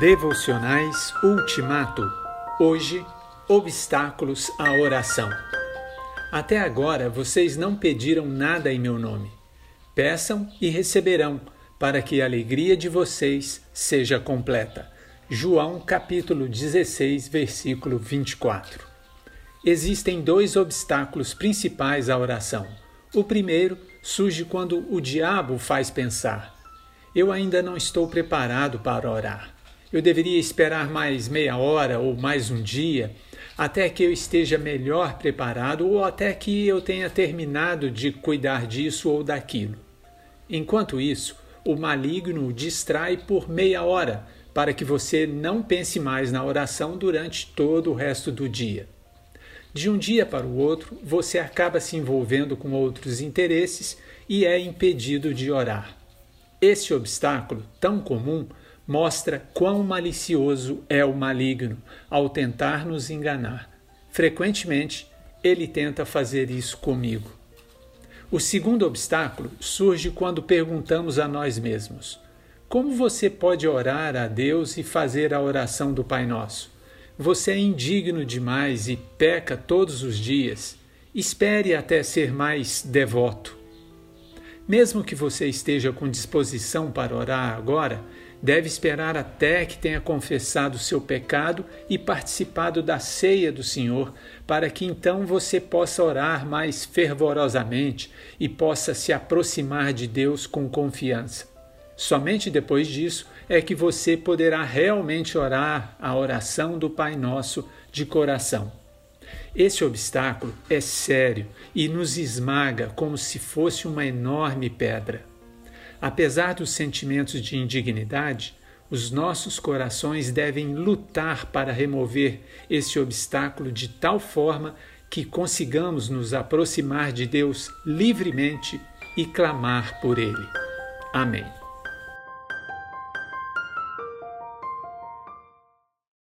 Devocionais Ultimato. Hoje, obstáculos à oração. Até agora vocês não pediram nada em meu nome. Peçam e receberão, para que a alegria de vocês seja completa. João capítulo 16, versículo 24. Existem dois obstáculos principais à oração. O primeiro surge quando o diabo faz pensar: eu ainda não estou preparado para orar. Eu deveria esperar mais meia hora ou mais um dia até que eu esteja melhor preparado ou até que eu tenha terminado de cuidar disso ou daquilo. Enquanto isso, o maligno o distrai por meia hora para que você não pense mais na oração durante todo o resto do dia. De um dia para o outro, você acaba se envolvendo com outros interesses e é impedido de orar. Este obstáculo, tão comum, mostra quão malicioso é o maligno ao tentar nos enganar. Frequentemente, ele tenta fazer isso comigo. O segundo obstáculo surge quando perguntamos a nós mesmos: Como você pode orar a Deus e fazer a oração do Pai Nosso? Você é indigno demais e peca todos os dias. Espere até ser mais devoto. Mesmo que você esteja com disposição para orar agora, deve esperar até que tenha confessado seu pecado e participado da ceia do Senhor, para que então você possa orar mais fervorosamente e possa se aproximar de Deus com confiança. Somente depois disso é que você poderá realmente orar a oração do Pai Nosso de coração. Esse obstáculo é sério e nos esmaga como se fosse uma enorme pedra. Apesar dos sentimentos de indignidade, os nossos corações devem lutar para remover esse obstáculo de tal forma que consigamos nos aproximar de Deus livremente e clamar por Ele. Amém.